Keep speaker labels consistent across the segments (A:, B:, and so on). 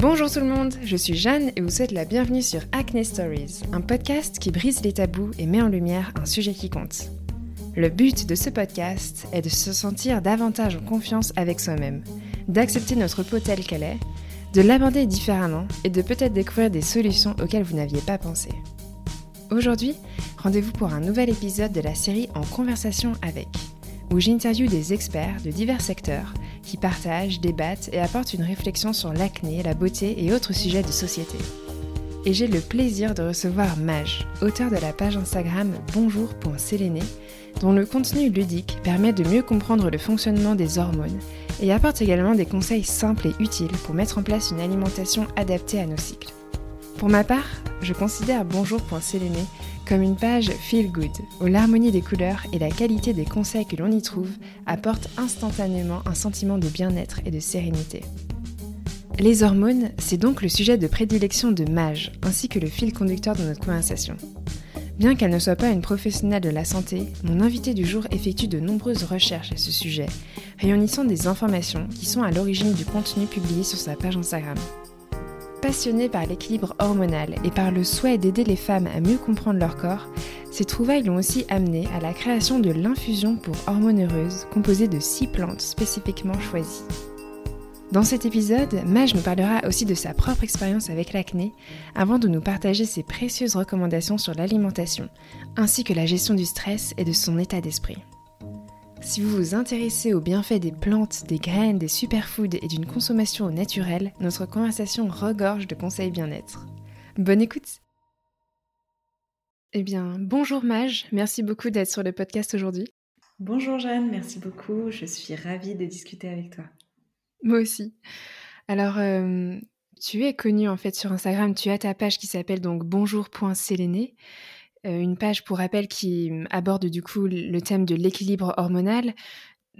A: Bonjour tout le monde, je suis Jeanne et vous souhaite la bienvenue sur Acne Stories, un podcast qui brise les tabous et met en lumière un sujet qui compte. Le but de ce podcast est de se sentir davantage en confiance avec soi-même, d'accepter notre peau telle qu'elle est, de l'aborder différemment et de peut-être découvrir des solutions auxquelles vous n'aviez pas pensé. Aujourd'hui, rendez-vous pour un nouvel épisode de la série En conversation avec, où j'interviewe des experts de divers secteurs partagent, débattent et apportent une réflexion sur l'acné, la beauté et autres sujets de société. Et j'ai le plaisir de recevoir Mage, auteur de la page Instagram bonjour.séléné, dont le contenu ludique permet de mieux comprendre le fonctionnement des hormones et apporte également des conseils simples et utiles pour mettre en place une alimentation adaptée à nos cycles. Pour ma part, je considère bonjour.séléné comme une page feel good, où l'harmonie des couleurs et la qualité des conseils que l'on y trouve apportent instantanément un sentiment de bien-être et de sérénité. Les hormones, c'est donc le sujet de prédilection de Mage, ainsi que le fil conducteur de notre conversation. Bien qu'elle ne soit pas une professionnelle de la santé, mon invité du jour effectue de nombreuses recherches à ce sujet, réunissant des informations qui sont à l'origine du contenu publié sur sa page Instagram. Passionnée par l'équilibre hormonal et par le souhait d'aider les femmes à mieux comprendre leur corps, ces trouvailles l'ont aussi amenée à la création de l'infusion pour hormones heureuses composée de six plantes spécifiquement choisies. Dans cet épisode, Maj nous parlera aussi de sa propre expérience avec l'acné avant de nous partager ses précieuses recommandations sur l'alimentation, ainsi que la gestion du stress et de son état d'esprit. Si vous vous intéressez aux bienfaits des plantes, des graines, des superfoods et d'une consommation au naturel, notre conversation regorge de conseils bien-être. Bonne écoute Eh bien, bonjour Mage, merci beaucoup d'être sur le podcast aujourd'hui.
B: Bonjour Jeanne, merci beaucoup, je suis ravie de discuter avec toi.
A: Moi aussi. Alors, euh, tu es connue en fait sur Instagram, tu as ta page qui s'appelle donc bonjour.séléné. Euh, une page pour rappel qui aborde du coup le thème de l'équilibre hormonal.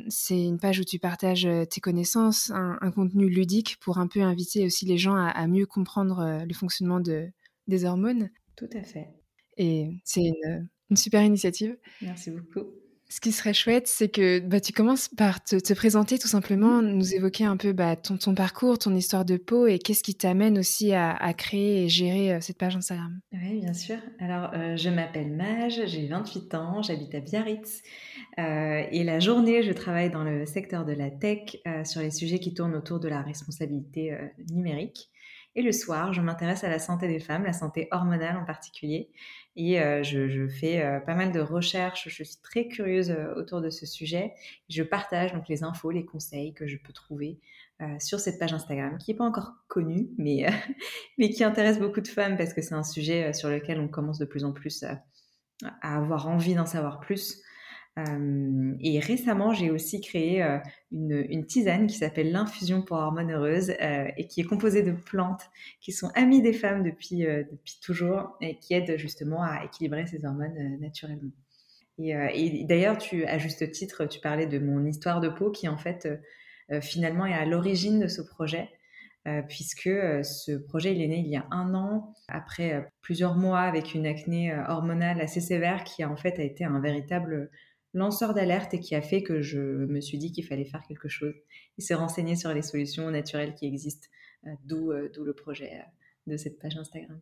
A: C'est une page où tu partages euh, tes connaissances, un, contenu ludique pour un peu inviter aussi les gens à, mieux comprendre euh, le fonctionnement de, des hormones.
B: Tout à fait.
A: Et c'est une, une super initiative.
B: Merci beaucoup.
A: Ce qui serait chouette, c'est que bah, tu commences par te, présenter tout simplement, nous évoquer un peu bah, ton, ton, parcours, ton histoire de peau et qu'est-ce qui t'amène aussi à, créer et gérer euh, cette page Instagram.
B: Oui, bien sûr. Alors, euh, je m'appelle Mage, j'ai 28 ans, j'habite à Biarritz euh, et la journée, je travaille dans le secteur de la tech sur les sujets qui tournent autour de la responsabilité numérique. Et le soir, je m'intéresse à la santé des femmes, la santé hormonale en particulier. Et euh, je, fais euh, pas mal de recherches, je suis très curieuse euh, autour de ce sujet. Je partage donc les infos, les conseils que je peux trouver sur cette page Instagram, qui n'est pas encore connue, mais, mais qui intéresse beaucoup de femmes parce que c'est un sujet sur lequel on commence de plus en plus à avoir envie d'en savoir plus et récemment, j'ai aussi créé une, tisane qui s'appelle l'infusion pour hormones heureuses et qui est composée de plantes qui sont amies des femmes depuis, toujours et qui aident justement à équilibrer ces hormones naturellement. Et, d'ailleurs, tu, à juste titre, tu parlais de mon histoire de peau qui en fait finalement est à l'origine de ce projet. puisque ce projet il est né il y a un an après plusieurs mois avec une acné hormonale assez sévère qui en fait a été un véritable lanceur d'alerte et qui a fait que je me suis dit qu'il fallait faire quelque chose et se renseigner sur les solutions naturelles qui existent, euh, euh, d'où le projet euh, de cette page Instagram.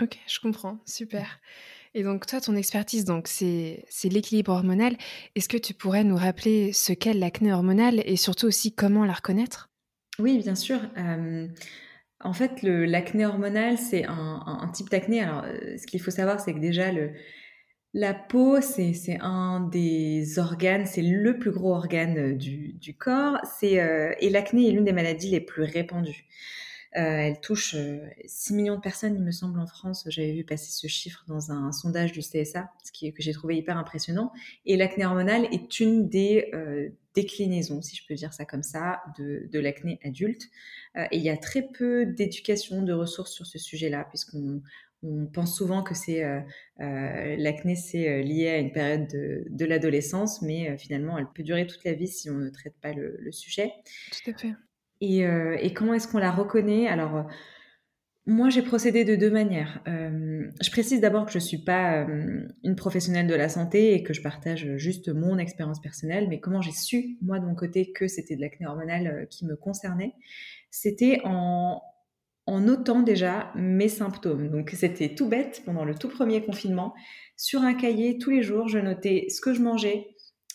A: Ok, je comprends, super. Et donc toi, ton expertise, donc c'est l'équilibre hormonal. Est-ce que tu pourrais nous rappeler ce qu'est l'acné hormonale et surtout aussi comment la reconnaître?
B: Oui, bien sûr. en fait, l'acné hormonal, c'est un, un, type d'acné. Alors, ce qu'il faut savoir, c'est que déjà, le, la peau, c'est un des organes, c'est le plus gros organe euh, du, corps. Euh, et l'acné est l'une des maladies les plus répandues. Euh, elle touche 6 millions de personnes, il me semble, en France. J'avais vu passer ce chiffre dans un, sondage du CSA, ce qui, que j'ai trouvé hyper impressionnant. Et l'acné hormonale est une des déclinaisons, si je peux dire ça comme ça, de, de l'acné adulte. et il y a très peu d'éducation, de ressources sur ce sujet-là, puisqu'on on pense souvent que c'est euh, euh, l'acné, c'est euh, lié à une période de, l'adolescence, mais finalement, elle peut durer toute la vie si on ne traite pas le, sujet.
A: Tout à fait.
B: Et, comment est-ce qu'on la reconnaît? Alors, moi, j'ai procédé de deux manières. je précise d'abord que je ne suis pas une professionnelle de la santé et que je partage juste mon expérience personnelle, mais comment j'ai su, moi, de mon côté, que c'était de l'acné hormonal qui me concernait, c'était en, en notant déjà mes symptômes. Donc c'était tout bête pendant le tout premier confinement. Sur un cahier, tous les jours, je notais ce que je mangeais,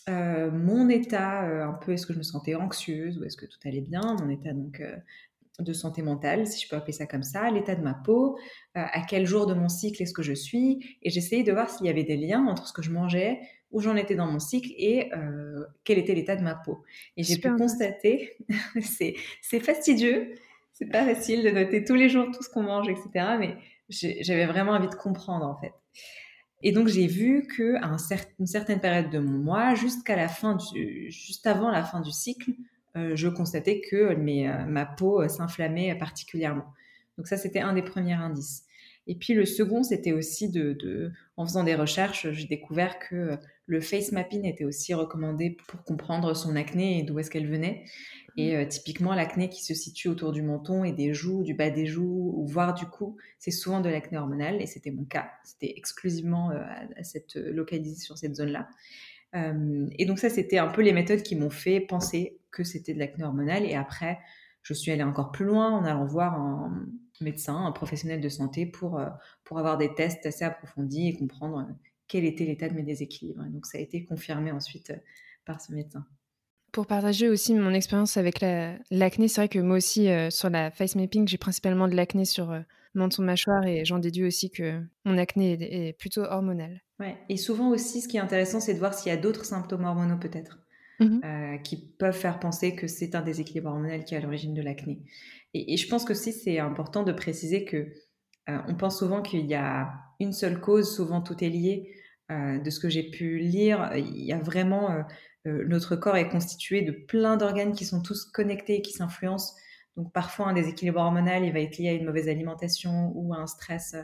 B: euh, mon état, euh, un peu, est-ce que je me sentais anxieuse ou est-ce que tout allait bien, mon état donc euh, de santé mentale, si je peux appeler ça comme ça, l'état de ma peau, à quel jour de mon cycle est-ce que je suis, et j'essayais de voir s'il y avait des liens entre ce que je mangeais, où j'en étais dans mon cycle et quel était l'état de ma peau. Et j'ai pu constater, c'est fastidieux, c'est pas facile de noter tous les jours tout ce qu'on mange, etc. Mais j'avais vraiment envie de comprendre en fait. Et donc j'ai vu que une certaine période de mon mois, jusqu'à la fin du, juste avant la fin du cycle, euh, je constatais que euh, ma peau euh, s'inflammait particulièrement. Donc ça c'était un des premiers indices. Et puis le second, c'était aussi de, en faisant des recherches, j'ai découvert que le face mapping était aussi recommandé pour comprendre son acné et d'où est-ce qu'elle venait. Et euh, typiquement, l'acné qui se situe autour du menton et des joues, du bas des joues, ou voire du cou, c'est souvent de l'acné hormonal. Et c'était mon cas. C'était exclusivement euh, à, cette euh, localisé sur cette zone-là. et donc ça, c'était un peu les méthodes qui m'ont fait penser que c'était de l'acné hormonal. Et après, je suis allée encore plus loin en allant voir un médecin, un professionnel de santé pour, pour avoir des tests assez approfondis et comprendre quel était l'état de mes déséquilibres. donc ça a été confirmé ensuite par ce médecin.
A: Pour partager aussi mon expérience avec l'acné, c'est vrai que moi aussi, euh, sur la face mapping, j'ai principalement de l'acné sur euh, menton mâchoire et j'en déduis aussi que mon acné est, plutôt hormonal.
B: Ouais. Et souvent aussi, ce qui est intéressant, c'est de voir s'il y a d'autres symptômes hormonaux peut-être. Mmh euh, qui peuvent faire penser que c'est un déséquilibre hormonal qui est à l'origine de l'acné. Et, je pense que aussi c'est important de préciser que on pense souvent qu'il y a une seule cause, souvent tout est lié. de ce que j'ai pu lire, il y a vraiment euh, notre corps est constitué de plein d'organes qui sont tous connectés et qui s'influencent. Donc parfois un déséquilibre hormonal, il va être lié à une mauvaise alimentation ou à un stress euh,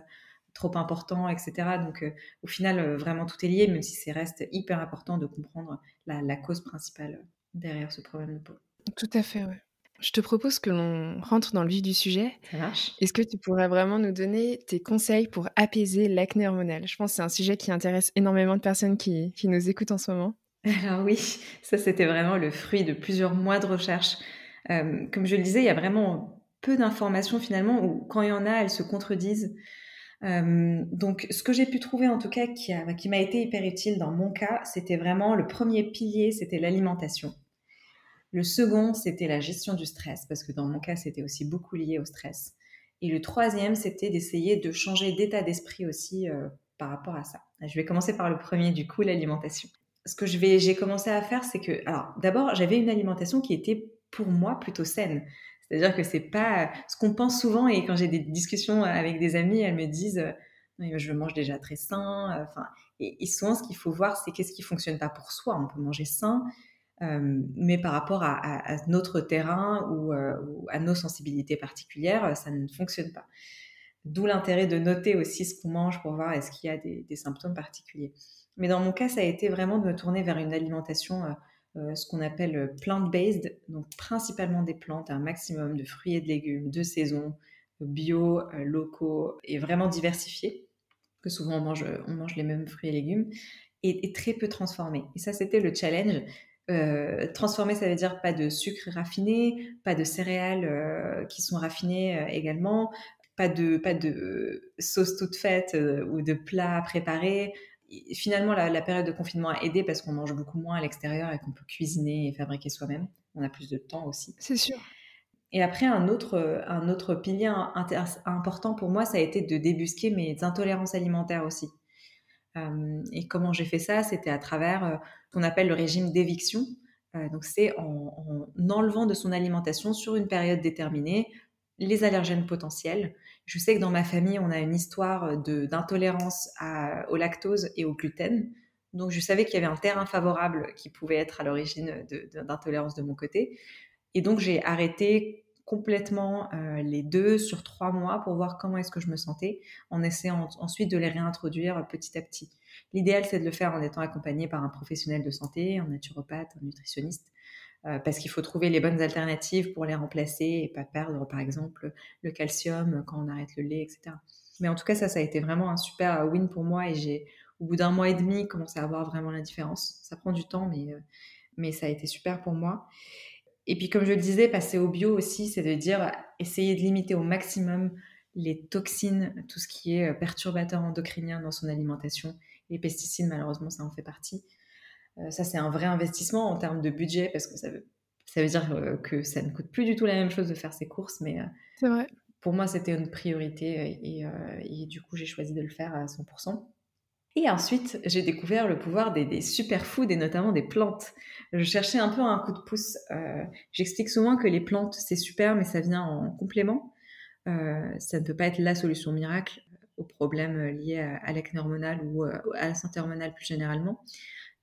B: trop important, etc. Donc euh, au final, vraiment tout est lié, même si c'est reste hyper important de comprendre la, cause principale derrière ce problème de peau.
A: Tout à fait, oui. Je te propose que l'on rentre dans le vif du sujet.
B: Ça marche.
A: Est-ce que tu pourrais vraiment nous donner tes conseils pour apaiser l'acné hormonal? Je pense que c'est un sujet qui intéresse énormément de personnes qui nous écoutent en ce moment.
B: Alors oui, ça c'était vraiment le fruit de plusieurs mois de recherche. Euh, comme je le disais, il y a vraiment peu d'informations finalement, ou quand il y en a, elles se contredisent. Euh, donc ce que j'ai pu trouver en tout cas qui, m'a été hyper utile dans mon cas, c'était vraiment le premier pilier, c'était l'alimentation. Le second, c'était la gestion du stress, parce que dans mon cas, c'était aussi beaucoup lié au stress. Et le troisième, c'était d'essayer de changer d'état d'esprit aussi euh, par rapport à ça. Je vais commencer par le premier, du coup, l'alimentation ce que j'ai commencé à faire, c'est que, alors, d'abord, j'avais une alimentation qui était pour moi plutôt saine. C'est-à-dire que c'est pas ce qu'on pense souvent. Et quand j'ai des discussions avec des amis, elles me disent, euh, je mange déjà très sain. Enfin, et, souvent, ce qu'il faut voir, c'est qu'est-ce qui fonctionne pas pour soi. On peut manger sain, euh, mais par rapport à, notre terrain euh, ou, à nos sensibilités particulières, ça ne fonctionne pas. D'où l'intérêt de noter aussi ce qu'on mange pour voir est-ce qu'il y a des symptômes particuliers. Mais dans mon cas, ça a été vraiment de me tourner vers une alimentation, euh, euh, ce qu'on appelle euh, plant-based, donc principalement des plantes, un maximum de fruits et de légumes de saison, bio, locaux et vraiment diversifiés, que souvent on mange, on mange les mêmes fruits et légumes, et, très peu transformés. Et ça, c'était le challenge. Euh, transformé, ça veut dire pas de sucre raffiné, pas de céréales qui sont raffinées également, pas de, pas de sauce toute faite ou de plats préparés, finalement, la, période de confinement a aidé parce qu'on mange beaucoup moins à l'extérieur et qu'on peut cuisiner et fabriquer soi-même. On a plus de temps aussi.
A: C'est sûr.
B: Et après, un autre, un autre pilier important pour moi, ça a été de débusquer mes intolérances alimentaires aussi. Euh, et comment j'ai fait ça? C'était à travers euh, ce qu'on appelle le régime d'éviction. Euh, donc, c'est en, en, enlevant de son alimentation sur une période déterminée les allergènes potentiels je sais que dans ma famille, on a une histoire d'intolérance au lactose et au gluten. Donc, je savais qu'il y avait un terrain favorable qui pouvait être à l'origine d'intolérance de, mon côté. Et donc, j'ai arrêté complètement euh, les deux sur trois mois pour voir comment est-ce que je me sentais, en essayant ensuite de les réintroduire petit à petit. L'idéal, c'est de le faire en étant accompagné par un professionnel de santé, un naturopathe, un nutritionniste, euh, parce qu'il faut trouver les bonnes alternatives pour les remplacer et pas perdre, par exemple, le calcium quand on arrête le lait, etc. Mais en tout cas, ça, ça a été vraiment un super win pour moi et j'ai, au bout d'un mois et demi, commencé à voir vraiment la différence. Ça prend du temps, mais, euh, mais ça a été super pour moi. Et puis, comme je le disais, passer au bio aussi, c'est de dire essayer de limiter au maximum les toxines, tout ce qui est perturbateur endocrinien dans son alimentation. Les pesticides, malheureusement, ça en fait partie. Ça, c'est un vrai investissement en termes de budget parce que ça veut, ça veut dire que ça ne coûte plus du tout la même chose de faire ses courses, mais
A: vrai.
B: pour moi, c'était une priorité et, et du coup, j'ai choisi de le faire à 100%. Et ensuite, j'ai découvert le pouvoir des, des superfoods et notamment des plantes. Je cherchais un peu un coup de pouce. Euh, J'explique souvent que les plantes, c'est super, mais ça vient en complément. Euh, ça ne peut pas être la solution miracle aux problèmes liés à, l'acné hormonal ou euh, à la santé hormonale plus généralement.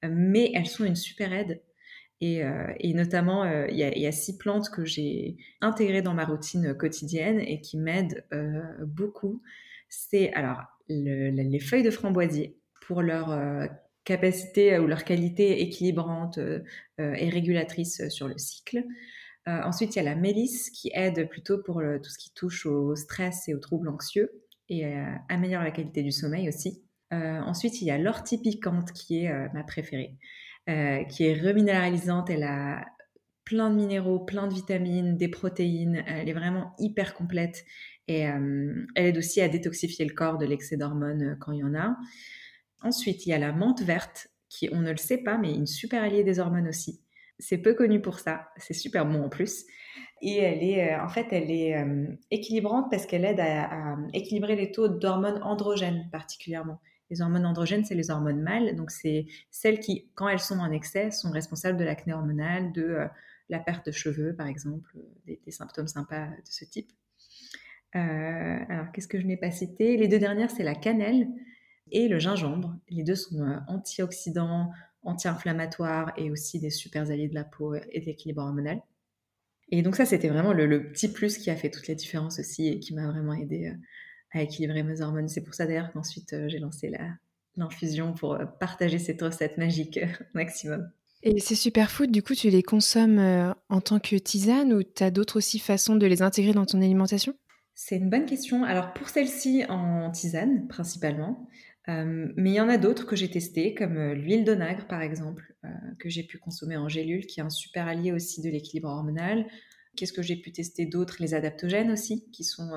B: Mais elles sont une super aide. Et, euh, et notamment, euh, il y, y, a six plantes que j'ai intégrées dans ma routine quotidienne et qui m'aident beaucoup. C'est alors le, les feuilles de framboisier pour leur euh, capacité euh, ou leur qualité équilibrante euh, et régulatrice sur le cycle. ensuite, il y a la mélisse qui aide plutôt pour tout ce qui touche au stress et aux troubles anxieux et améliore la qualité du sommeil aussi. Ensuite, il y a l'ortie piquante qui est ma préférée, qui est reminéralisante. Elle a plein de minéraux, plein de vitamines, des protéines. Elle est vraiment hyper complète et elle aide aussi à détoxifier le corps de l'excès d'hormones quand il y en a. Ensuite, il y a la menthe verte, qui, on ne le sait pas, mais une super alliée des hormones aussi. C'est peu connu pour ça, c'est super bon en plus. Et elle est, euh, en fait, elle est euh, équilibrante parce qu'elle aide à, équilibrer les taux d'hormones androgènes particulièrement. Les hormones androgènes, c'est les hormones mâles, donc c'est celles qui, quand elles sont en excès, sont responsables de l'acné hormonal, de euh, la perte de cheveux, par exemple, des, symptômes sympas de ce type. alors, qu'est-ce que je n'ai pas cité? Les deux dernières, c'est la cannelle et le gingembre. Les deux sont euh, antioxydants, anti-inflammatoires et aussi des super alliés de la peau et de l'équilibre hormonal. Et donc ça, c'était vraiment le, petit plus qui a fait toute la différence aussi et qui m'a vraiment aidé euh, à équilibrer mes hormones. C'est pour ça d'ailleurs qu'ensuite euh, j'ai lancé l'infusion pour partager cette recette magique au maximum.
A: Et ces superfoods, du coup, tu les consommes en tant que tisane ou tu as d'autres aussi façons de les intégrer dans ton alimentation?
B: C'est une bonne question. Alors pour celle-ci, en tisane principalement. Euh, mais il y en a d'autres que j'ai testées, comme euh, l'huile d'onagre par exemple, euh, que j'ai pu consommer en gélule, qui est un super allié aussi de l'équilibre hormonal. Qu'est-ce que j'ai pu tester d'autres Les adaptogènes aussi, qui sont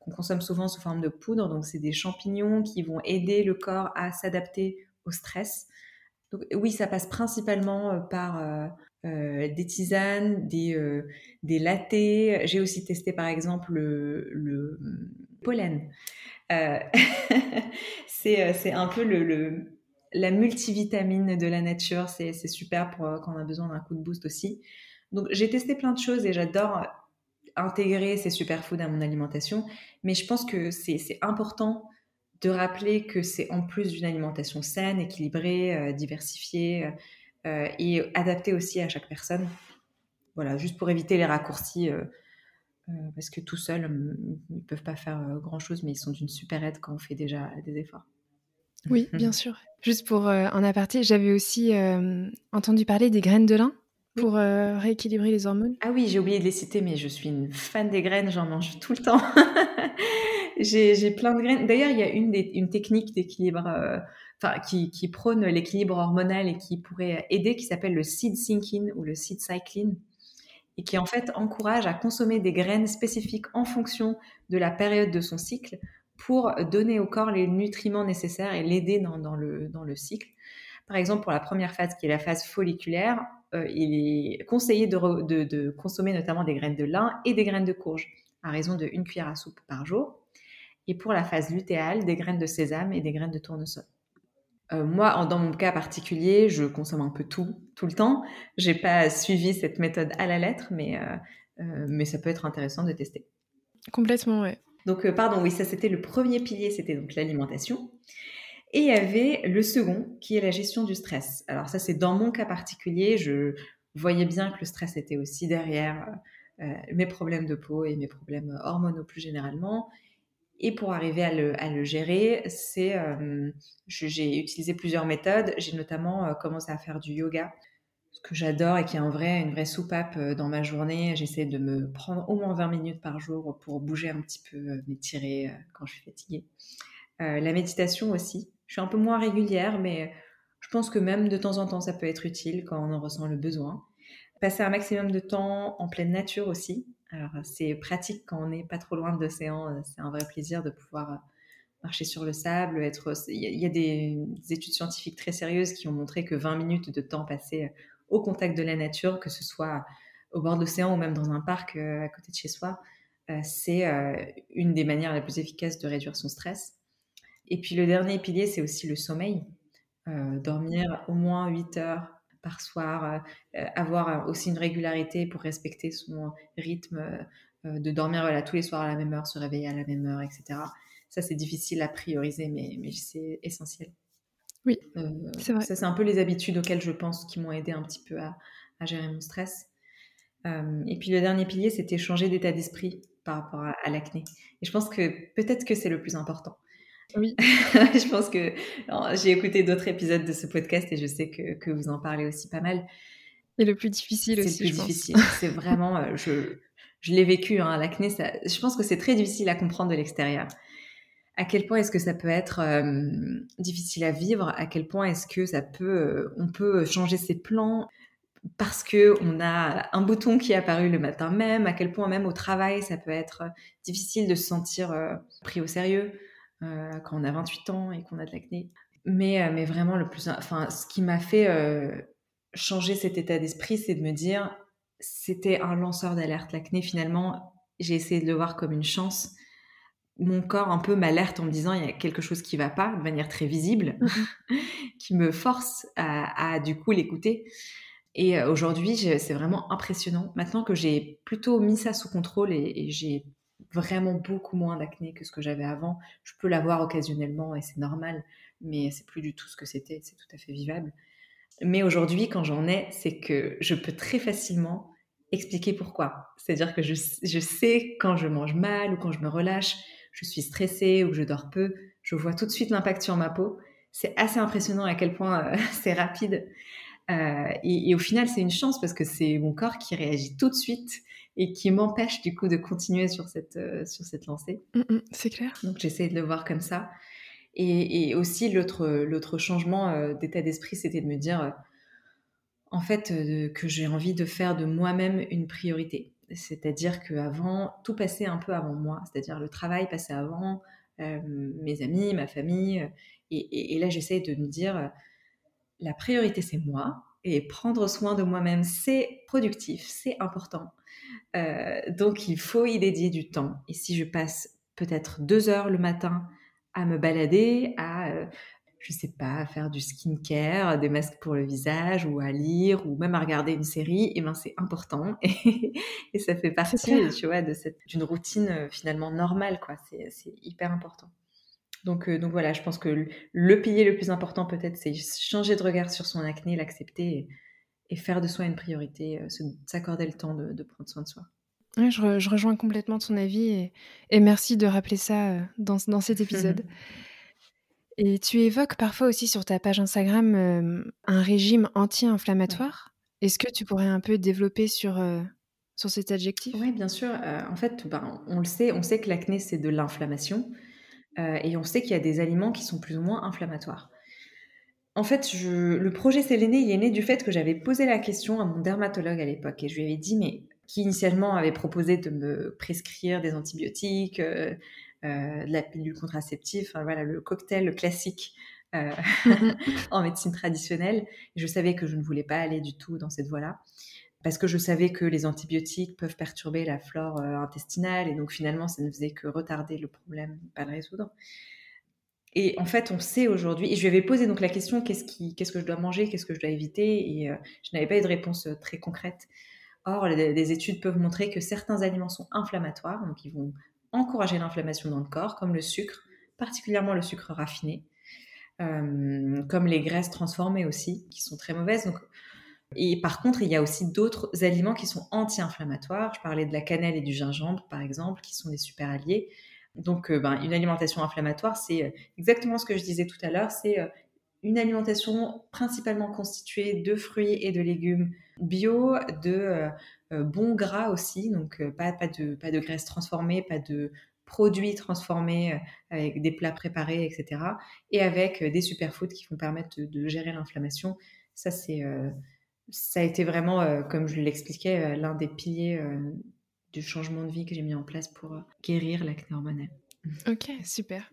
B: qu'on consomme souvent sous forme de poudre. Donc c'est des champignons qui vont aider le corps à s'adapter au stress. Oui, ça passe principalement par des tisanes, des, des. J'ai aussi testé par exemple le, le pollen. Euh, euh, c'est un peu le, la multivitamine de la nature. C'est super pour euh, quand on a besoin d'un coup de boost aussi. Donc j'ai testé plein de choses et j'adore intégrer ces superfoods à mon alimentation. Mais je pense que c'est important de rappeler que c'est en plus d'une alimentation saine, équilibrée, diversifiée et adaptée aussi à chaque personne. Voilà, juste pour éviter les raccourcis euh, parce que tout seul, ils ne peuvent pas faire euh, grand-chose, mais ils sont d'une super aide quand on fait déjà des efforts.
A: Oui, bien sûr. Juste pour euh, en aparté, j'avais aussi entendu parler des graines de lin pour rééquilibrer les hormones.
B: Ah oui, j'ai oublié de les citer, mais je suis une fan des graines, j'en mange tout le temps. j'ai plein de graines. D'ailleurs, il y a une, une technique d'équilibre, enfin, qui, qui, prône l'équilibre hormonal et qui pourrait aider, qui s'appelle le seed syncing ou le seed cycling et qui en fait encourage à consommer des graines spécifiques en fonction de la période de son cycle pour donner au corps les nutriments nécessaires et l'aider dans, le, dans le cycle. Par exemple, pour la première phase qui est la phase folliculaire, euh, il est conseillé de, de, consommer notamment des graines de lin et des graines de courge à raison de une cuillère à soupe par jour. Et pour la phase lutéale, des graines de sésame et des graines de tournesol. Euh, moi, dans mon cas particulier, je consomme un peu tout, tout le temps. J'ai pas suivi cette méthode à la lettre, mais, euh, euh, mais ça peut être intéressant de tester.
A: Complètement, ouais.
B: Donc, pardon, oui, ça c'était le premier pilier, c'était donc l'alimentation. Et il y avait le second, qui est la gestion du stress. Alors ça, c'est dans mon cas particulier, je voyais bien que le stress était aussi derrière mes problèmes de peau et mes problèmes hormonaux plus généralement. Et pour arriver à le, gérer, c'est euh, j'ai utilisé plusieurs méthodes. J'ai notamment euh, commencé à faire du yoga, ce que j'adore et qui est un vrai, une vraie soupape euh, dans ma journée. J'essaie de me prendre au moins 20 minutes par jour pour bouger un petit peu, m'étirer quand je suis fatiguée. la méditation aussi. Je suis un peu moins régulière, mais je pense que même de temps en temps, ça peut être utile quand on en ressent le besoin. Passer un maximum de temps en pleine nature aussi. Alors, c'est pratique quand on n'est pas trop loin de l'océan. C'est un vrai plaisir de pouvoir marcher sur le sable. Être... Il y a des études scientifiques très sérieuses qui ont montré que 20 minutes de temps passé au contact de la nature, que ce soit au bord de l'océan ou même dans un parc euh, à côté de chez soi, euh, c'est euh, une des manières les plus efficaces de réduire son stress. Et puis le dernier pilier, c'est aussi le sommeil. dormir au moins 8 heures par soir, avoir aussi une régularité pour respecter son rythme de dormir voilà, tous les soirs à la même heure, se réveiller à la même heure, etc. Ça, c'est difficile à prioriser, mais, mais c'est essentiel.
A: Oui, c'est vrai.
B: Ça, c'est un peu les habitudes auxquelles je pense qui m'ont aidé un petit peu à, à gérer mon stress. Euh, et puis le dernier pilier, c'était changer d'état d'esprit par rapport à, l'acné. Et je pense que peut-être que c'est le plus important.
A: Oui.
B: je pense que j'ai écouté d'autres épisodes de ce podcast et je sais que, que, vous en parlez aussi pas mal.
A: Et le plus difficile aussi.
B: C'est le plus difficile. c'est vraiment, euh, je, je l'ai vécu, hein, l'acné, je pense que c'est très difficile à comprendre de l'extérieur. À quel point est-ce que ça peut être euh, difficile à vivre? À quel point est-ce que ça peut, on peut changer ses plans parce que on a un bouton qui est apparu le matin même, à quel point même au travail ça peut être difficile de se sentir euh, pris au sérieux? euh, quand on a 28 ans et qu'on a de l'acné. Mais, euh, mais vraiment le plus, enfin, ce qui m'a fait changer cet état d'esprit, c'est de me dire, c'était un lanceur d'alerte. L'acné, finalement, j'ai essayé de le voir comme une chance. Mon corps un peu m'alerte en me disant il y a quelque chose qui va pas de manière très visible, qui me force à, à du coup l'écouter. Et euh, aujourd'hui, c'est vraiment impressionnant. Maintenant que j'ai plutôt mis ça sous contrôle et, j'ai vraiment beaucoup moins d'acné que ce que j'avais avant, je peux l'avoir occasionnellement et c'est normal, mais c'est plus du tout ce que c'était, c'est tout à fait vivable. Mais aujourd'hui, quand j'en ai, c'est que je peux très facilement expliquer pourquoi. C'est-à-dire que je, je, sais quand je mange mal ou quand je me relâche, je suis stressée ou je dors peu, je vois tout de suite l'impact sur ma peau. C'est assez impressionnant à quel point euh, c'est rapide. Euh, et, au final, c'est une chance parce que c'est mon corps qui réagit tout de suite et qui m'empêche du coup de continuer sur cette, euh, sur cette lancée.
A: Mm, mm, c'est clair.
B: Donc j'essaie de le voir comme ça. Et, aussi l'autre, l'autre changement euh, d'état d'esprit, c'était de me dire, en fait, que j'ai envie de faire de moi-même une priorité. C'est-à-dire qu'avant, tout passait un peu avant moi. C'est-à-dire le travail passait avant, mes amis, ma famille. Et, et là, j'essaie de me dire, la priorité, c'est moi. Et prendre soin de moi-même, c'est productif, c'est important. Euh, donc, il faut y dédier du temps. Et si je passe peut-être deux heures le matin à me balader, à, euh, je sais pas, à faire du skincare, des masques pour le visage, ou à lire, ou même à regarder une série, et eh ben c'est important. Et, ça fait partie, tu vois, de cette, d'une routine euh, finalement normale, quoi. C'est, c'est hyper important. Donc, euh, donc voilà, je pense que le, pilier le plus important peut-être, c'est changer de regard sur son acné, l'accepter et, faire de soi une priorité, euh, s'accorder le temps de, prendre soin de soi.
A: Oui, je, rejoins complètement ton avis et, merci de rappeler ça euh, dans, cet épisode. et tu évoques parfois aussi sur ta page Instagram un régime anti-inflammatoire. Est-ce que tu pourrais un peu développer sur, sur cet adjectif?
B: Oui, bien sûr. en fait, ben, on le sait, on sait que l'acné, c'est de l'inflammation. Euh, et on sait qu'il y a des aliments qui sont plus ou moins inflammatoires. En fait, le projet Séléné, il est né du fait que j'avais posé la question à mon dermatologue à l'époque et je lui avais dit, mais qui initialement avait proposé de me prescrire des antibiotiques, euh, euh, de la pilule contraceptive, enfin voilà, le cocktail classique en médecine traditionnelle. je savais que je ne voulais pas aller du tout dans cette voie-là parce que je savais que les antibiotiques peuvent perturber la flore euh, intestinale et donc finalement ça ne faisait que retarder le problème, pas le résoudre. Et en fait, on sait aujourd'hui, et je lui avais posé donc la question qu'est-ce, qui, qu'est-ce que je dois manger, qu'est-ce que je dois éviter, et euh, je n'avais pas eu de réponse euh, très concrète. Or, les, études peuvent montrer que certains aliments sont inflammatoires, donc ils vont encourager l'inflammation dans le corps, comme le sucre, particulièrement le sucre raffiné, comme les graisses transformées aussi, qui sont très mauvaises. Et par contre, il y a aussi d'autres aliments qui sont anti-inflammatoires. Je parlais de la cannelle et du gingembre, par exemple, qui sont des super alliés. Donc, euh, ben, une alimentation inflammatoire, c'est euh, exactement ce que je disais tout à l'heure. C'est euh, une alimentation principalement constituée de fruits et de légumes bio, de bons gras aussi, donc pas, de, pas de graisse transformée, pas de produits transformés avec des plats préparés, etc. Et avec des superfoods qui vont permettre de, gérer l'inflammation. Ça, c'est ça a été vraiment, comme je l'expliquais, l'un des piliers du changement de vie que j'ai mis en place pour guérir l'acné hormonal.
A: Ok, super.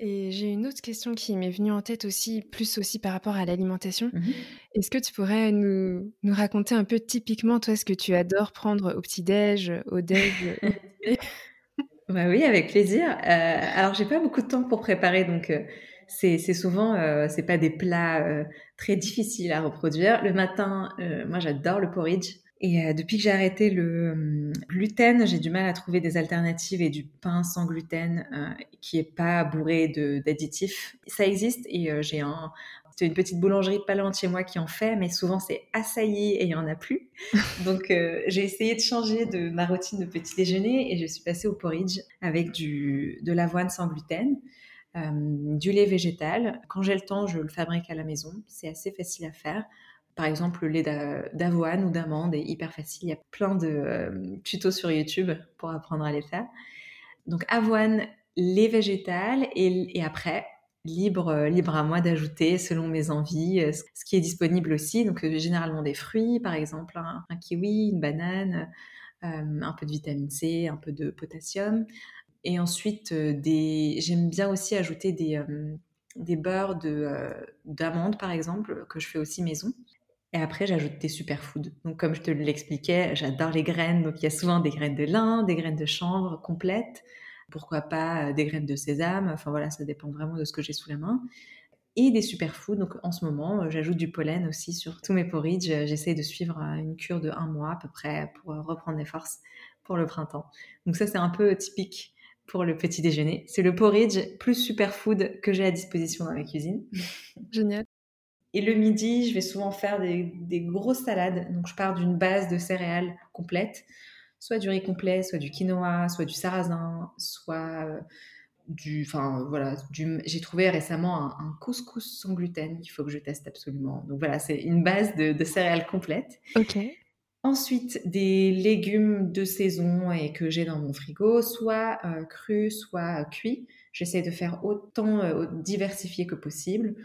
A: Et j'ai une autre question qui m'est venue en tête aussi, plus aussi par rapport à l'alimentation. Mmh Est-ce que tu pourrais nous, nous, raconter un peu typiquement, toi, ce que tu adores prendre au petit-déj, au déj
B: bah Oui, avec plaisir. Euh, alors, j'ai pas beaucoup de temps pour préparer, donc euh, c'est souvent, euh, c'est pas des plats euh, très difficiles à reproduire. Le matin, euh, moi, j'adore le porridge. Et euh, depuis que j'ai arrêté le euh, gluten, j'ai du mal à trouver des alternatives et du pain sans gluten euh, qui est pas bourré d'additifs. Ça existe et j'ai un, une petite boulangerie pas loin de chez moi qui en fait, mais souvent c'est assailli et il y en a plus. Donc j'ai essayé de changer de ma routine de petit déjeuner et je suis passée au porridge avec du de l'avoine sans gluten. Du lait végétal. Quand j'ai le temps, je le fabrique à la maison. C'est assez facile à faire. Par exemple, le lait d'avoine ou d'amande est hyper facile. Il y a plein de euh, tutos sur YouTube pour apprendre à les faire. Donc avoine, lait végétal et, après, libre, euh, libre à moi d'ajouter selon mes envies euh, ce qui est disponible aussi. Donc généralement des fruits, par exemple un, kiwi, une banane, un peu de vitamine C, un peu de potassium. Et ensuite, des... j'aime bien aussi ajouter des, des beurres d'amande, par exemple, que je fais aussi maison. Et après, j'ajoute des superfoods. Donc, comme je te l'expliquais, j'adore les graines. Donc, il y a souvent des graines de lin, des graines de chanvre complètes. Pourquoi pas euh, des graines de sésame. Enfin, voilà, ça dépend vraiment de ce que j'ai sous la main. Et des superfoods. Donc, en ce moment, euh, j'ajoute du pollen aussi sur tous mes porridge. J'essaie de suivre euh, une cure de un mois à peu près pour reprendre des forces pour le printemps. Donc, ça, c'est un peu typique pour le petit déjeuner. C'est le porridge plus superfood que j'ai à disposition dans ma cuisine.
A: Génial.
B: Et le midi, je vais souvent faire des, grosses salades. Donc, je pars d'une base de céréales complète, soit du riz complet, soit du quinoa, soit du sarrasin, soit euh, du. Enfin, voilà. J'ai trouvé récemment un, couscous sans gluten qu'il faut que je teste absolument. Donc, voilà, c'est une base de, céréales complète.
A: Ok.
B: Ensuite, des légumes de saison et que j'ai dans mon frigo, soit euh, crus, soit cuits. J'essaie de faire autant euh, diversifié que possible.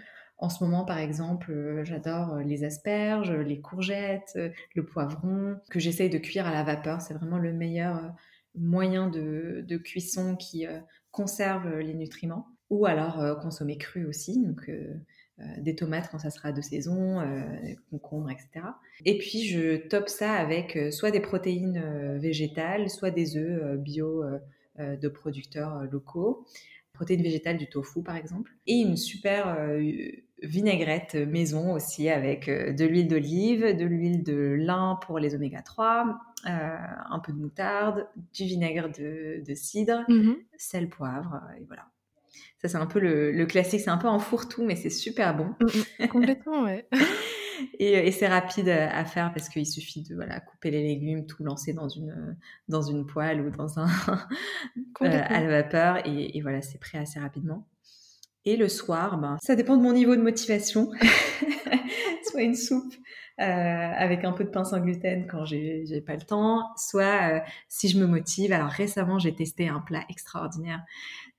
B: En ce moment, par exemple, euh, j'adore euh, les asperges, les courgettes, euh, le poivron, que j'essaye de cuire à la vapeur. C'est vraiment le meilleur moyen de, cuisson qui conserve les nutriments. Ou alors consommer cru aussi, donc des tomates quand ça sera de saison, des concombres, etc. Et puis je top ça avec soit des protéines végétales, soit des œufs bio de producteurs locaux protéines végétales du tofu par exemple, et une super vinaigrette maison aussi avec euh, de l'huile d'olive, de l'huile de lin pour les oméga 3, euh, un peu de moutarde, du vinaigre de, cidre, mhm. sel, poivre, euh, et voilà. Ça, c'est un peu le, classique, c'est un peu en fourre-tout, mais c'est super bon.
A: Mm, mm. complètement, ouais.
B: et, c'est rapide à faire parce qu'il suffit de voilà, couper les légumes, tout lancer dans une, dans une poêle ou dans un à la vapeur, et, et voilà, c'est prêt assez rapidement. Et le soir, ben, ça dépend de mon niveau de motivation. soit une soupe euh, avec un peu de pain sans gluten quand j'ai pas le temps, soit euh, si je me motive. Alors récemment, j'ai testé un plat extraordinaire.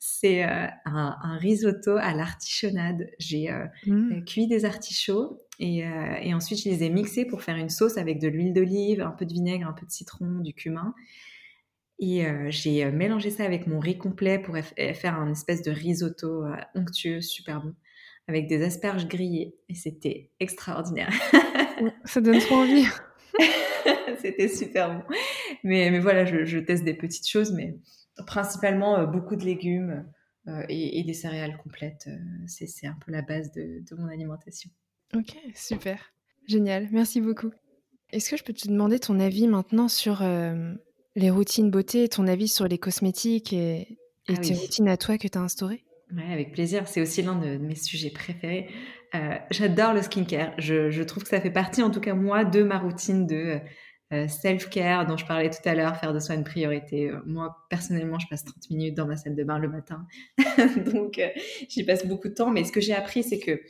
B: C'est euh, un, risotto à l'artichonnade. J'ai mmh. cuit des artichauts et, et, ensuite je les ai mixés pour faire une sauce avec de l'huile d'olive, un peu de vinaigre, un peu de citron, du cumin. Et euh, j'ai euh, mélangé ça avec mon riz complet pour faire un espèce de risotto euh, onctueux, super bon, avec des asperges grillées. Et c'était extraordinaire.
A: ça donne trop envie.
B: c'était super bon. Mais, mais voilà, je, teste des petites choses, mais principalement beaucoup de légumes et, des céréales complètes. c'est un peu la base de, de mon alimentation.
A: Ok, super. Génial, merci beaucoup. Est-ce que je peux te demander ton avis maintenant sur les routines beauté, ton avis sur les cosmétiques et, ah tes routines à toi que tu as instaurées?
B: Ouais, avec plaisir. C'est aussi l'un de mes sujets préférés. Euh, j'adore le skincare. Je, je, trouve que ça fait partie, en tout cas moi, de ma routine de euh, self-care dont je parlais tout à l'heure, faire de soi une priorité. Moi, personnellement, je passe 30 minutes dans ma salle de bain le matin. Donc, euh, j'y passe beaucoup de temps. Mais ce que j'ai appris, c'est que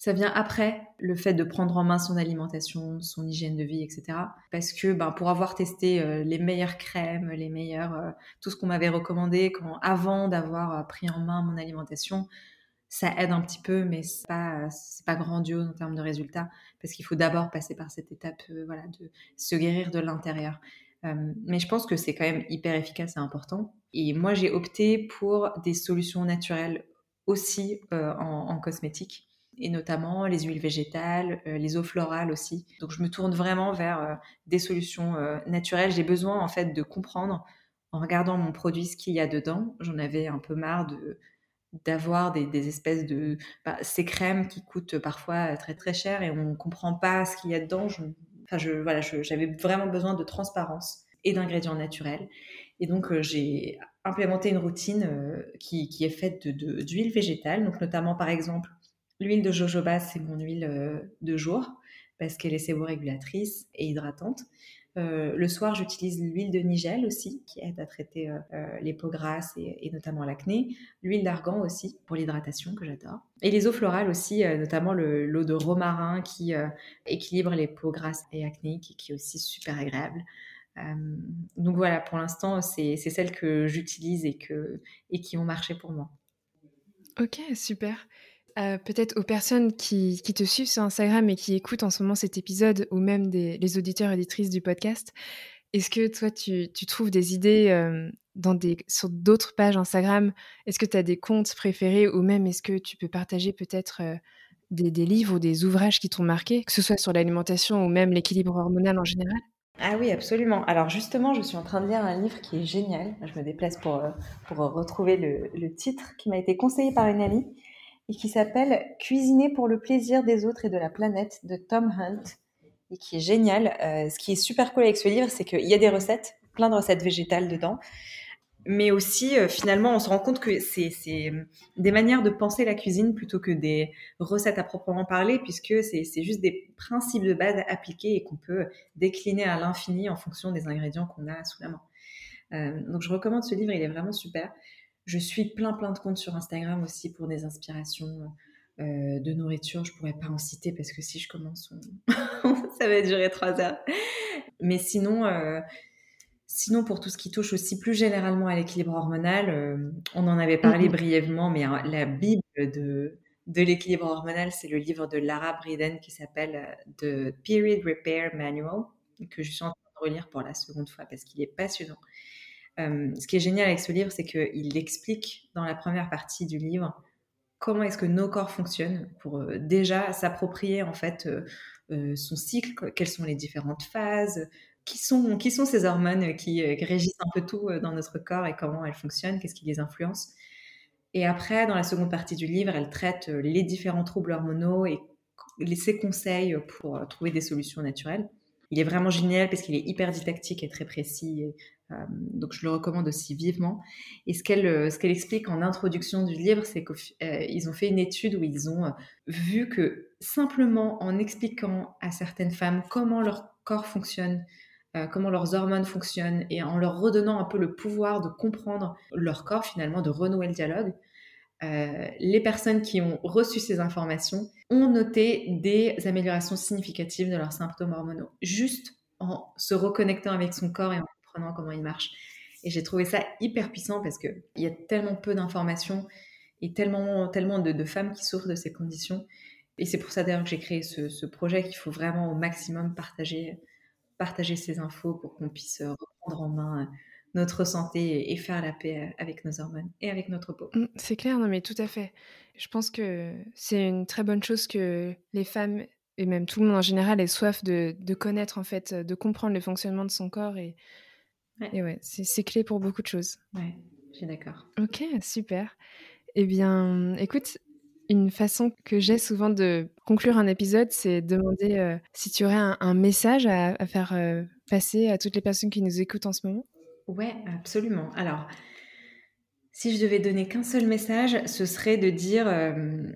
B: ça vient après le fait de prendre en main son alimentation, son hygiène de vie, etc. Parce que ben, pour avoir testé euh, les meilleures crèmes, les meilleures, euh, tout ce qu'on m'avait recommandé quand, avant d'avoir euh, pris en main mon alimentation, ça aide un petit peu, mais c'est pas, pas grandiose en termes de résultats, parce qu'il faut d'abord passer par cette étape, voilà, de se guérir de l'intérieur. mais je pense que c'est quand même hyper efficace et important. Et moi, j'ai opté pour des solutions naturelles aussi en, en cosmétique et notamment les huiles végétales, euh, les eaux florales aussi. Donc je me tourne vraiment vers euh, des solutions euh, naturelles. J'ai besoin en fait de comprendre en regardant mon produit ce qu'il y a dedans. J'en avais un peu marre de d'avoir des, espèces de bah, ces crèmes qui coûtent parfois très très cher et on ne comprend pas ce qu'il y a dedans. Enfin, je, voilà, j'avais vraiment besoin de transparence et d'ingrédients naturels. Et donc, j'ai implémenté une routine qui, qui, est faite d'huile de, végétale, donc notamment par exemple L'huile de jojoba, c'est mon huile euh, de jour parce qu'elle est séborégulatrice et hydratante. Euh, le soir, j'utilise l'huile de nigel aussi, qui aide à traiter euh, les peaux grasses et, notamment l'acné. L'huile d'argan aussi, pour l'hydratation, que j'adore. Et les eaux florales aussi, notamment l'eau de romarin, qui équilibre les peaux grasses et acnéiques qui est aussi super agréable. donc voilà, pour l'instant, c'est celles que j'utilise et, et qui ont marché pour moi.
A: Ok, super. Euh, peut-être aux personnes qui, te suivent sur Instagram et qui écoutent en ce moment cet épisode, ou même des, les auditeurs et auditrices du podcast, est-ce que toi, tu, trouves des idées euh, des, sur d'autres pages Instagram? Est-ce que tu as des comptes préférés? Ou même est-ce que tu peux partager peut-être euh, des, livres ou des ouvrages qui t'ont marqué, que ce soit sur l'alimentation ou même l'équilibre hormonal en général?
B: Ah oui, absolument. Alors justement, je suis en train de lire un livre qui est génial. Je me déplace pour, pour retrouver le, le titre qui m'a été conseillé par une amie et qui s'appelle Cuisiner pour le plaisir des autres et de la planète de Tom Hunt et qui est génial. Euh, ce qui est super cool avec ce livre, c'est qu'il y a des recettes, plein de recettes végétales dedans, mais aussi euh, finalement on se rend compte que c'est des manières de penser la cuisine plutôt que des recettes à proprement parler, puisque c'est juste des principes de base appliqués et qu'on peut décliner à l'infini en fonction des ingrédients qu'on a sous la main. Euh, donc je recommande ce livre, il est vraiment super. Je suis plein plein de comptes sur Instagram aussi pour des inspirations euh, de nourriture. Je pourrais pas en citer parce que si je commence, ça va durer trois heures. Mais sinon, euh, sinon pour tout ce qui touche aussi plus généralement à l'équilibre hormonal, euh, on en avait parlé mhm. brièvement, mais la bible de de l'équilibre hormonal, c'est le livre de Lara Briden qui s'appelle The Period Repair Manual, que je suis en train de relire pour la seconde fois parce qu'il est passionnant. Euh, ce qui est génial avec ce livre, c'est qu'il explique dans la première partie du livre comment est-ce que nos corps fonctionnent pour euh, déjà s'approprier en fait euh, son cycle, quelles sont les différentes phases, qui sont, qui sont ces hormones qui, régissent un peu tout dans notre corps et comment elles fonctionnent, qu'est-ce qui les influence. Et après, dans la seconde partie du livre, elle traite les différents troubles hormonaux et ses conseils pour trouver des solutions naturelles. Il est vraiment génial parce qu'il est hyper didactique et très précis. Donc je le recommande aussi vivement. Et ce qu'elle euh, explique en introduction du livre, c'est qu'ils euh, ont fait une étude où ils ont vu que simplement en expliquant à certaines femmes comment leur corps fonctionne, comment leurs hormones fonctionnent et en leur redonnant un peu le pouvoir de comprendre leur corps finalement, de renouer le dialogue, les personnes qui ont reçu ces informations ont noté des améliorations significatives de leurs symptômes hormonaux, juste en se reconnectant avec son corps et en comment il marche. Et j'ai trouvé ça hyper puissant parce qu'il y a tellement peu d'informations et tellement, tellement de, femmes qui souffrent de ces conditions. Et c'est pour ça d'ailleurs que j'ai créé ce, projet qu'il faut vraiment au maximum partager, partager ces infos pour qu'on puisse reprendre en main notre santé et faire la paix avec nos hormones et avec notre peau.
A: Mmh, c'est clair, non mais tout à fait. Je pense que c'est une très bonne chose que les femmes et même tout le monde en général ait soif de, de connaître en fait, de comprendre le fonctionnement de son corps et et ouais, c'est clé pour beaucoup de choses.
B: Ouais, je suis d'accord.
A: Ok, super. Eh bien, écoute, une façon que j'ai souvent de conclure un épisode, c'est demander euh, si tu aurais un, message à, faire euh, passer à toutes les personnes qui nous écoutent en ce moment.
B: Ouais, absolument. Alors, si je devais donner qu'un seul message, ce serait de dire euh,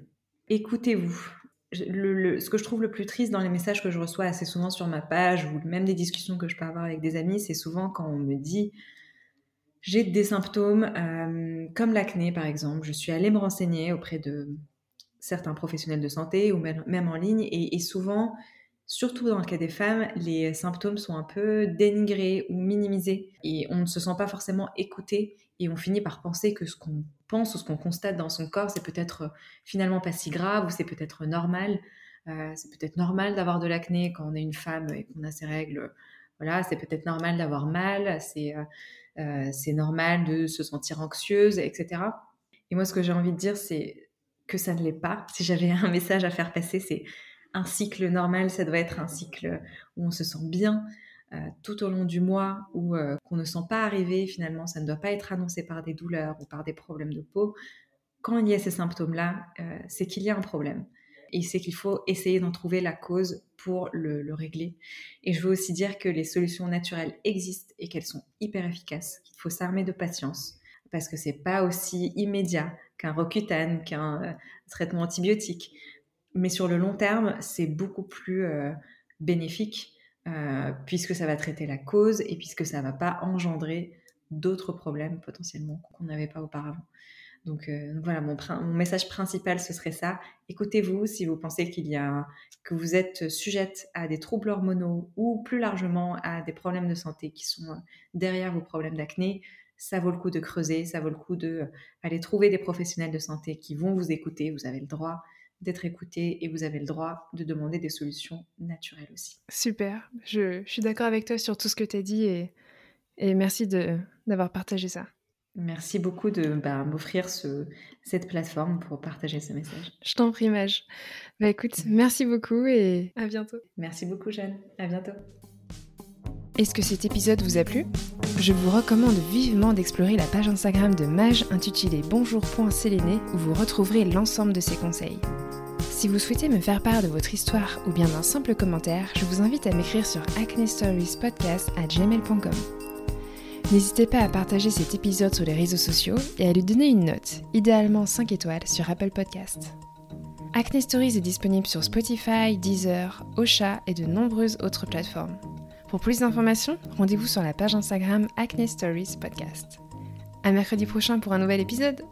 B: écoutez-vous ce que je trouve le plus triste dans les messages que je reçois assez souvent sur ma page ou même des discussions que je peux avoir avec des amis, c'est souvent quand on me dit j'ai des symptômes euh, comme l'acné par exemple. Je suis allée me renseigner auprès de certains professionnels de santé ou même en ligne et, souvent, surtout dans le cas des femmes, les symptômes sont un peu dénigrés ou minimisés et on ne se sent pas forcément écouté et on finit par penser que ce qu'on ou ce qu'on constate dans son corps, c'est peut-être finalement pas si grave ou c'est peut-être normal. c'est peut-être normal d'avoir de l'acné quand on est une femme et qu'on a ses règles. Voilà, c'est peut-être normal d'avoir mal, c'est normal de se sentir anxieuse, etc. Et moi, ce que j'ai envie de dire, c'est que ça ne l'est pas. Si j'avais un message à faire passer, c'est un cycle normal, ça doit être un cycle où on se sent bien euh, tout au long du mois, ou euh, qu'on ne sent pas arriver, finalement, ça ne doit pas être annoncé par des douleurs ou par des problèmes de peau. Quand il y a ces symptômes-là, euh, c'est qu'il y a un problème. Et c'est qu'il faut essayer d'en trouver la cause pour le, le, régler. Et je veux aussi dire que les solutions naturelles existent et qu'elles sont hyper efficaces, qu'il faut s'armer de patience, parce que c'est pas aussi immédiat qu'un Rocutan, qu'un traitement antibiotique. Mais sur le long terme, c'est beaucoup plus euh, bénéfique euh, puisque ça va traiter la cause et puisque ça ne va pas engendrer d'autres problèmes potentiellement qu'on n'avait pas auparavant. Donc, euh, voilà, mon, message principal, ce serait ça. Écoutez-vous si vous pensez qu'il y a, que vous êtes sujette à des troubles hormonaux ou plus largement à des problèmes de santé qui sont derrière vos problèmes d'acné. Ça vaut le coup de creuser, ça vaut le coup d'aller trouver des professionnels de santé qui vont vous écouter. Vous avez le droit d'être écouté et vous avez le droit de demander des solutions naturelles aussi.
A: Super, je, suis d'accord avec toi sur tout ce que tu as dit et, et merci d'avoir partagé ça.
B: Merci beaucoup de bah, m'offrir ce, cette plateforme pour partager ce message.
A: Je t'en prie, Mage. Bah écoute, merci beaucoup et à bientôt.
B: Merci beaucoup, Jeanne. À bientôt.
A: Est-ce que cet épisode vous a plu? Je vous recommande vivement d'explorer la page Instagram de Mage intitulée bonjour.séléné où vous retrouverez l'ensemble de ses conseils. Si vous souhaitez me faire part de votre histoire ou bien d'un simple commentaire, je vous invite à m'écrire sur acnestoriespodcast@gmail.com. N'hésitez pas à partager cet épisode sur les réseaux sociaux et à lui donner une note, idéalement 5 étoiles sur Apple Podcast. Acne Stories est disponible sur Spotify, Deezer, Ocha et de nombreuses autres plateformes. Pour plus d'informations, rendez-vous sur la page Instagram Acne Stories Podcast. À mercredi prochain pour un nouvel épisode.